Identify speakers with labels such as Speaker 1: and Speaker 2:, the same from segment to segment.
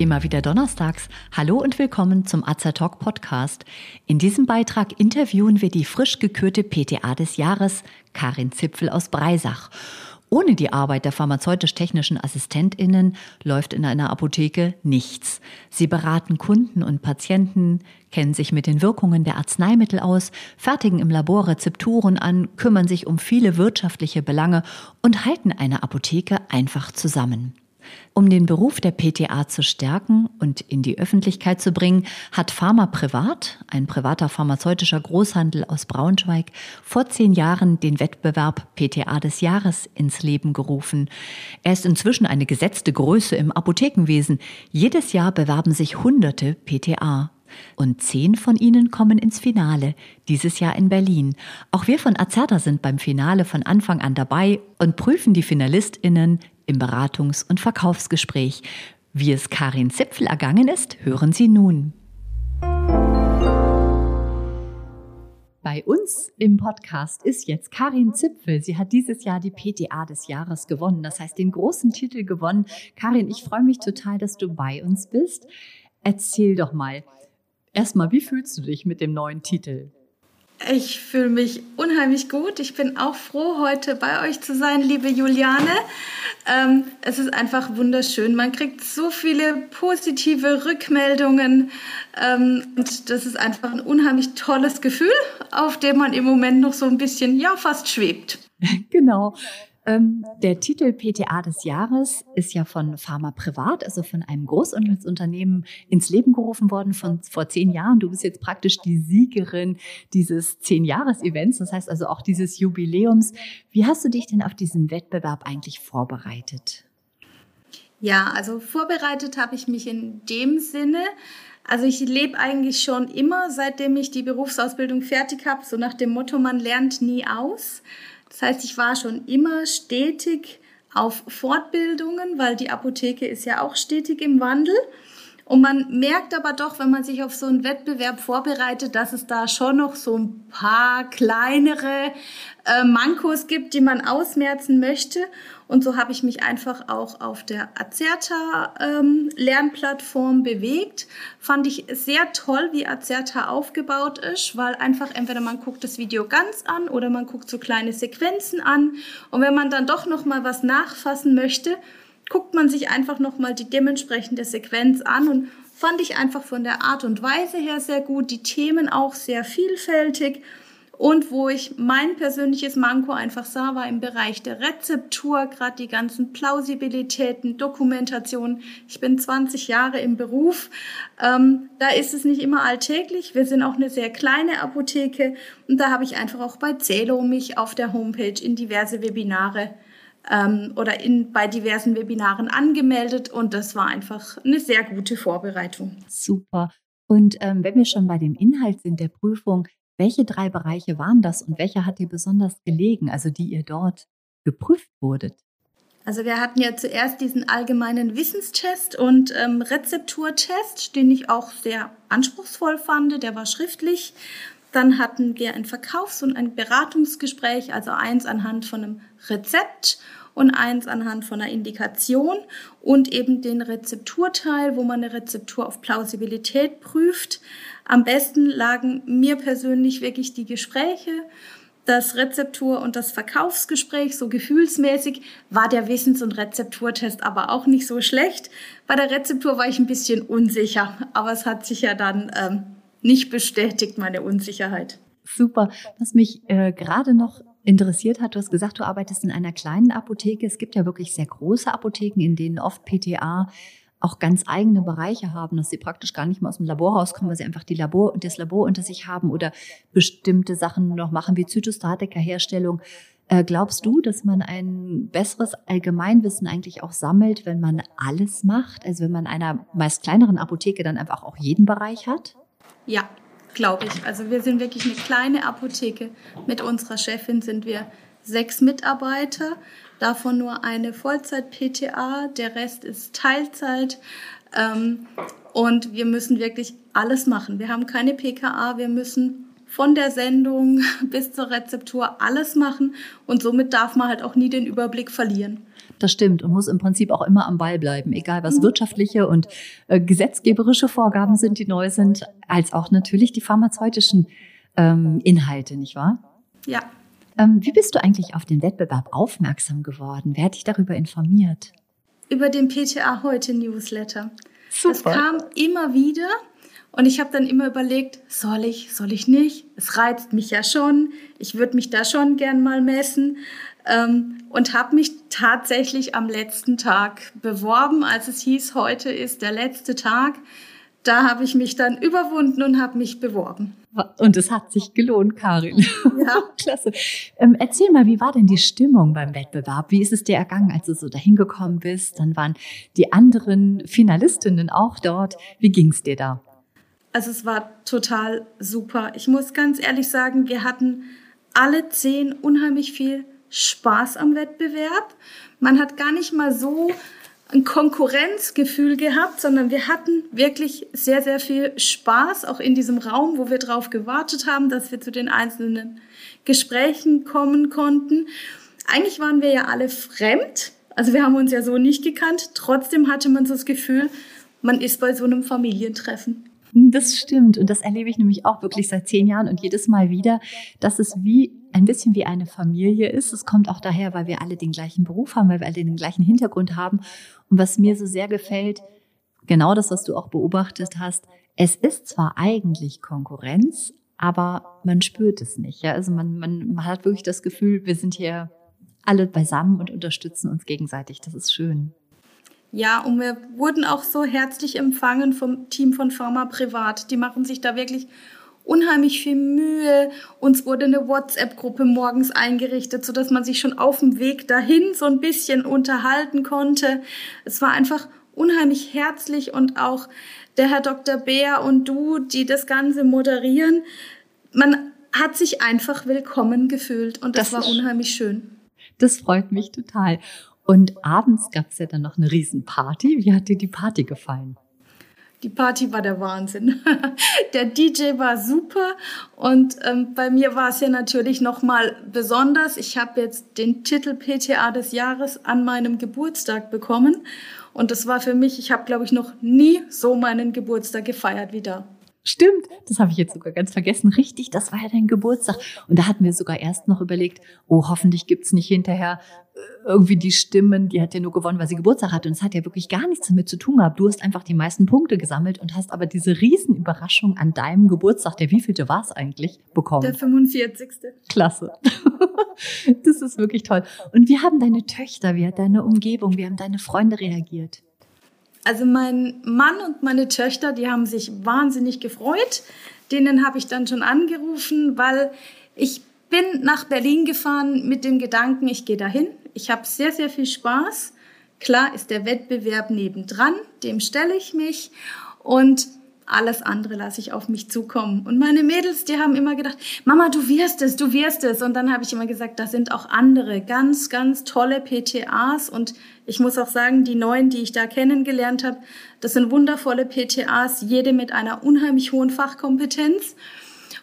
Speaker 1: Immer wieder donnerstags. Hallo und willkommen zum Talk Podcast. In diesem Beitrag interviewen wir die frisch gekürte PTA des Jahres, Karin Zipfel aus Breisach. Ohne die Arbeit der pharmazeutisch-technischen AssistentInnen läuft in einer Apotheke nichts. Sie beraten Kunden und Patienten, kennen sich mit den Wirkungen der Arzneimittel aus, fertigen im Labor Rezepturen an, kümmern sich um viele wirtschaftliche Belange und halten eine Apotheke einfach zusammen. Um den Beruf der PTA zu stärken und in die Öffentlichkeit zu bringen, hat Pharma Privat, ein privater pharmazeutischer Großhandel aus Braunschweig, vor zehn Jahren den Wettbewerb PTA des Jahres ins Leben gerufen. Er ist inzwischen eine gesetzte Größe im Apothekenwesen. Jedes Jahr bewerben sich hunderte PTA. Und zehn von ihnen kommen ins Finale, dieses Jahr in Berlin. Auch wir von Azerta sind beim Finale von Anfang an dabei und prüfen die FinalistInnen im Beratungs- und Verkaufsgespräch. Wie es Karin Zipfel ergangen ist, hören Sie nun. Bei uns im Podcast ist jetzt Karin Zipfel. Sie hat dieses Jahr die PTA des Jahres gewonnen, das heißt den großen Titel gewonnen. Karin, ich freue mich total, dass du bei uns bist. Erzähl doch mal, erstmal, wie fühlst du dich mit dem neuen Titel?
Speaker 2: Ich fühle mich unheimlich gut. Ich bin auch froh, heute bei euch zu sein, liebe Juliane. Ähm, es ist einfach wunderschön. Man kriegt so viele positive Rückmeldungen ähm, und das ist einfach ein unheimlich tolles Gefühl, auf dem man im Moment noch so ein bisschen, ja, fast schwebt.
Speaker 1: Genau. Ähm, der Titel PTA des Jahres ist ja von Pharma Privat, also von einem Großunternehmen ins Leben gerufen worden von vor zehn Jahren. Du bist jetzt praktisch die Siegerin dieses Zehn-Jahres-Events, das heißt also auch dieses Jubiläums. Wie hast du dich denn auf diesen Wettbewerb eigentlich vorbereitet?
Speaker 2: Ja, also vorbereitet habe ich mich in dem Sinne, also ich lebe eigentlich schon immer, seitdem ich die Berufsausbildung fertig habe, so nach dem Motto, man lernt nie aus. Das heißt, ich war schon immer stetig auf Fortbildungen, weil die Apotheke ist ja auch stetig im Wandel. Und man merkt aber doch, wenn man sich auf so einen Wettbewerb vorbereitet, dass es da schon noch so ein paar kleinere äh, Mankos gibt, die man ausmerzen möchte. Und so habe ich mich einfach auch auf der Azerta ähm, Lernplattform bewegt. Fand ich sehr toll, wie Azerta aufgebaut ist, weil einfach entweder man guckt das Video ganz an oder man guckt so kleine Sequenzen an. Und wenn man dann doch noch mal was nachfassen möchte, guckt man sich einfach noch mal die dementsprechende Sequenz an und fand ich einfach von der Art und Weise her sehr gut, die Themen auch sehr vielfältig und wo ich mein persönliches Manko einfach sah, war im Bereich der Rezeptur, gerade die ganzen Plausibilitäten, Dokumentation. Ich bin 20 Jahre im Beruf. Ähm, da ist es nicht immer alltäglich. Wir sind auch eine sehr kleine Apotheke. Und da habe ich einfach auch bei Zelo mich auf der Homepage in diverse Webinare ähm, oder in, bei diversen Webinaren angemeldet. Und das war einfach eine sehr gute Vorbereitung.
Speaker 1: Super. Und ähm, wenn wir schon bei dem Inhalt sind der Prüfung, welche drei Bereiche waren das und welcher hat dir besonders gelegen, also die ihr dort geprüft wurdet?
Speaker 2: Also wir hatten ja zuerst diesen allgemeinen Wissenstest und ähm, Rezepturtest, den ich auch sehr anspruchsvoll fand. Der war schriftlich. Dann hatten wir ein Verkaufs- und ein Beratungsgespräch, also eins anhand von einem Rezept und eins anhand von einer Indikation und eben den Rezepturteil, wo man eine Rezeptur auf Plausibilität prüft. Am besten lagen mir persönlich wirklich die Gespräche, das Rezeptur- und das Verkaufsgespräch, so gefühlsmäßig war der Wissens- und Rezepturtest aber auch nicht so schlecht. Bei der Rezeptur war ich ein bisschen unsicher, aber es hat sich ja dann ähm, nicht bestätigt, meine Unsicherheit.
Speaker 1: Super. Was mich äh, gerade noch interessiert hat, du hast gesagt, du arbeitest in einer kleinen Apotheke. Es gibt ja wirklich sehr große Apotheken, in denen oft PTA auch ganz eigene Bereiche haben, dass sie praktisch gar nicht mehr aus dem Labor rauskommen, weil sie einfach die Labor das Labor unter sich haben oder bestimmte Sachen noch machen, wie Zytostatika-Herstellung. Äh, glaubst du, dass man ein besseres Allgemeinwissen eigentlich auch sammelt, wenn man alles macht? Also wenn man einer meist kleineren Apotheke dann einfach auch jeden Bereich hat?
Speaker 2: Ja, glaube ich. Also wir sind wirklich eine kleine Apotheke. Mit unserer Chefin sind wir sechs Mitarbeiter, davon nur eine Vollzeit-PTA, der Rest ist Teilzeit. Ähm, und wir müssen wirklich alles machen. Wir haben keine PKA, wir müssen von der Sendung bis zur Rezeptur alles machen und somit darf man halt auch nie den Überblick verlieren.
Speaker 1: Das stimmt und muss im Prinzip auch immer am Ball bleiben, egal was wirtschaftliche und äh, gesetzgeberische Vorgaben sind, die neu sind, als auch natürlich die pharmazeutischen ähm, Inhalte, nicht wahr?
Speaker 2: Ja.
Speaker 1: Ähm, wie bist du eigentlich auf den Wettbewerb aufmerksam geworden? Wer hat dich darüber informiert?
Speaker 2: Über den PTA heute Newsletter.
Speaker 1: Super.
Speaker 2: Das kam immer wieder und ich habe dann immer überlegt, soll ich, soll ich nicht? Es reizt mich ja schon. Ich würde mich da schon gern mal messen. Ähm, und habe mich tatsächlich am letzten Tag beworben, als es hieß, heute ist der letzte Tag. Da habe ich mich dann überwunden und habe mich beworben.
Speaker 1: Und es hat sich gelohnt, Karin. Ja. Klasse. Ähm, erzähl mal, wie war denn die Stimmung beim Wettbewerb? Wie ist es dir ergangen, als du so dahin gekommen bist? Dann waren die anderen Finalistinnen auch dort. Wie ging es dir da?
Speaker 2: Also es war total super. Ich muss ganz ehrlich sagen, wir hatten alle zehn unheimlich viel Spaß am Wettbewerb. Man hat gar nicht mal so ein Konkurrenzgefühl gehabt, sondern wir hatten wirklich sehr, sehr viel Spaß, auch in diesem Raum, wo wir darauf gewartet haben, dass wir zu den einzelnen Gesprächen kommen konnten. Eigentlich waren wir ja alle fremd, also wir haben uns ja so nicht gekannt. Trotzdem hatte man so das Gefühl, man ist bei so einem Familientreffen.
Speaker 1: Das stimmt. Und das erlebe ich nämlich auch wirklich seit zehn Jahren und jedes Mal wieder, dass es wie ein bisschen wie eine Familie ist. Es kommt auch daher, weil wir alle den gleichen Beruf haben, weil wir alle den gleichen Hintergrund haben. Und was mir so sehr gefällt, genau das, was du auch beobachtet hast, es ist zwar eigentlich Konkurrenz, aber man spürt es nicht. Ja? Also man, man, man hat wirklich das Gefühl, wir sind hier alle beisammen und unterstützen uns gegenseitig. Das ist schön.
Speaker 2: Ja, und wir wurden auch so herzlich empfangen vom Team von Pharma Privat. Die machen sich da wirklich unheimlich viel Mühe. Uns wurde eine WhatsApp-Gruppe morgens eingerichtet, so dass man sich schon auf dem Weg dahin so ein bisschen unterhalten konnte. Es war einfach unheimlich herzlich und auch der Herr Dr. Beer und du, die das Ganze moderieren. Man hat sich einfach willkommen gefühlt und das, das war unheimlich schön.
Speaker 1: Das freut mich total. Und abends gab es ja dann noch eine Riesenparty. Wie hat dir die Party gefallen?
Speaker 2: Die Party war der Wahnsinn. Der DJ war super und ähm, bei mir war es ja natürlich noch mal besonders. Ich habe jetzt den Titel PTA des Jahres an meinem Geburtstag bekommen und das war für mich, ich habe glaube ich noch nie so meinen Geburtstag gefeiert wie da.
Speaker 1: Stimmt, das habe ich jetzt sogar ganz vergessen. Richtig, das war ja dein Geburtstag. Und da hatten wir sogar erst noch überlegt, oh, hoffentlich gibt's nicht hinterher äh, irgendwie die Stimmen, die hat ja nur gewonnen, weil sie Geburtstag hatte. Und es hat ja wirklich gar nichts damit zu tun gehabt. Du hast einfach die meisten Punkte gesammelt und hast aber diese Riesenüberraschung an deinem Geburtstag, der wievielte war es eigentlich, bekommen?
Speaker 2: Der 45.
Speaker 1: Klasse. das ist wirklich toll. Und wie haben deine Töchter, wie hat deine Umgebung, wie haben deine Freunde reagiert?
Speaker 2: Also mein Mann und meine Töchter, die haben sich wahnsinnig gefreut. Denen habe ich dann schon angerufen, weil ich bin nach Berlin gefahren mit dem Gedanken, ich gehe dahin. Ich habe sehr, sehr viel Spaß. Klar ist der Wettbewerb nebendran, dem stelle ich mich. Und alles andere lasse ich auf mich zukommen. Und meine Mädels, die haben immer gedacht, Mama, du wirst es, du wirst es. Und dann habe ich immer gesagt, da sind auch andere ganz, ganz tolle PTAs. Und ich muss auch sagen, die neuen, die ich da kennengelernt habe, das sind wundervolle PTAs, jede mit einer unheimlich hohen Fachkompetenz.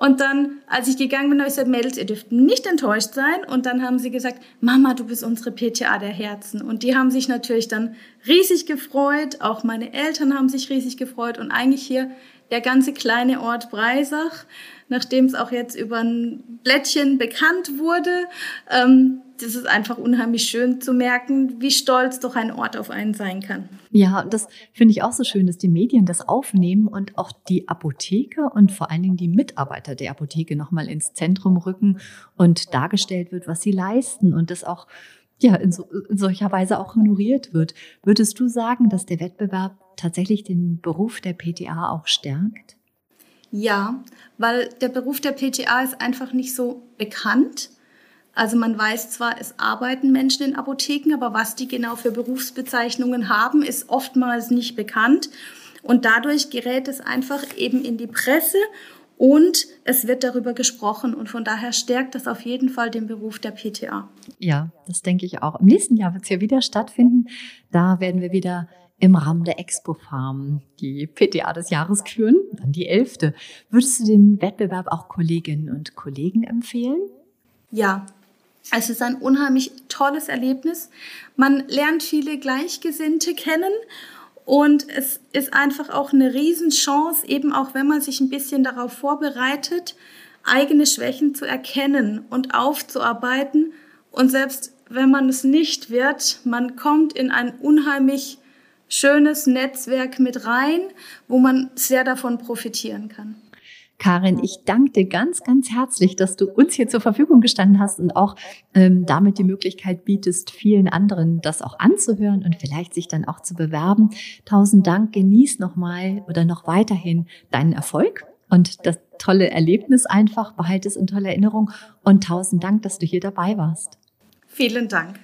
Speaker 2: Und dann, als ich gegangen bin, habe ich gesagt, Mädels, ihr dürft nicht enttäuscht sein. Und dann haben sie gesagt, Mama, du bist unsere PTA der Herzen. Und die haben sich natürlich dann riesig gefreut. Auch meine Eltern haben sich riesig gefreut. Und eigentlich hier der ganze kleine Ort Breisach, nachdem es auch jetzt über ein Blättchen bekannt wurde, ähm, das ist einfach unheimlich schön zu merken, wie stolz doch ein Ort auf einen sein kann.
Speaker 1: Ja, das finde ich auch so schön, dass die Medien das aufnehmen und auch die Apotheke und vor allen Dingen die Mitarbeiter der Apotheke nochmal ins Zentrum rücken und dargestellt wird, was sie leisten und das auch ja, in, so, in solcher Weise auch honoriert wird. Würdest du sagen, dass der Wettbewerb tatsächlich den Beruf der PTA auch stärkt?
Speaker 2: Ja, weil der Beruf der PTA ist einfach nicht so bekannt. Also man weiß zwar, es arbeiten Menschen in Apotheken, aber was die genau für Berufsbezeichnungen haben, ist oftmals nicht bekannt. Und dadurch gerät es einfach eben in die Presse und es wird darüber gesprochen. Und von daher stärkt das auf jeden Fall den Beruf der PTA.
Speaker 1: Ja, das denke ich auch. Im nächsten Jahr wird es ja wieder stattfinden. Da werden wir wieder im Rahmen der Expo Farm die PTA des Jahres küren, dann die elfte. Würdest du den Wettbewerb auch Kolleginnen und Kollegen empfehlen?
Speaker 2: Ja, es ist ein unheimlich tolles Erlebnis. Man lernt viele Gleichgesinnte kennen und es ist einfach auch eine Riesenchance, eben auch wenn man sich ein bisschen darauf vorbereitet, eigene Schwächen zu erkennen und aufzuarbeiten. Und selbst wenn man es nicht wird, man kommt in ein unheimlich schönes Netzwerk mit rein, wo man sehr davon profitieren kann.
Speaker 1: Karin, ich danke dir ganz, ganz herzlich, dass du uns hier zur Verfügung gestanden hast und auch ähm, damit die Möglichkeit bietest, vielen anderen das auch anzuhören und vielleicht sich dann auch zu bewerben. Tausend Dank, genieß nochmal oder noch weiterhin deinen Erfolg und das tolle Erlebnis einfach, behalte es in toller Erinnerung und tausend Dank, dass du hier dabei warst.
Speaker 2: Vielen Dank.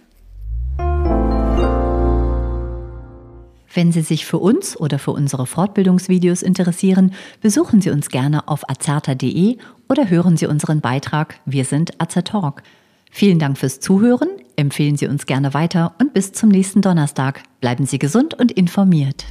Speaker 1: Wenn Sie sich für uns oder für unsere Fortbildungsvideos interessieren, besuchen Sie uns gerne auf azerta.de oder hören Sie unseren Beitrag Wir sind Azertalk. Vielen Dank fürs Zuhören, empfehlen Sie uns gerne weiter und bis zum nächsten Donnerstag. Bleiben Sie gesund und informiert.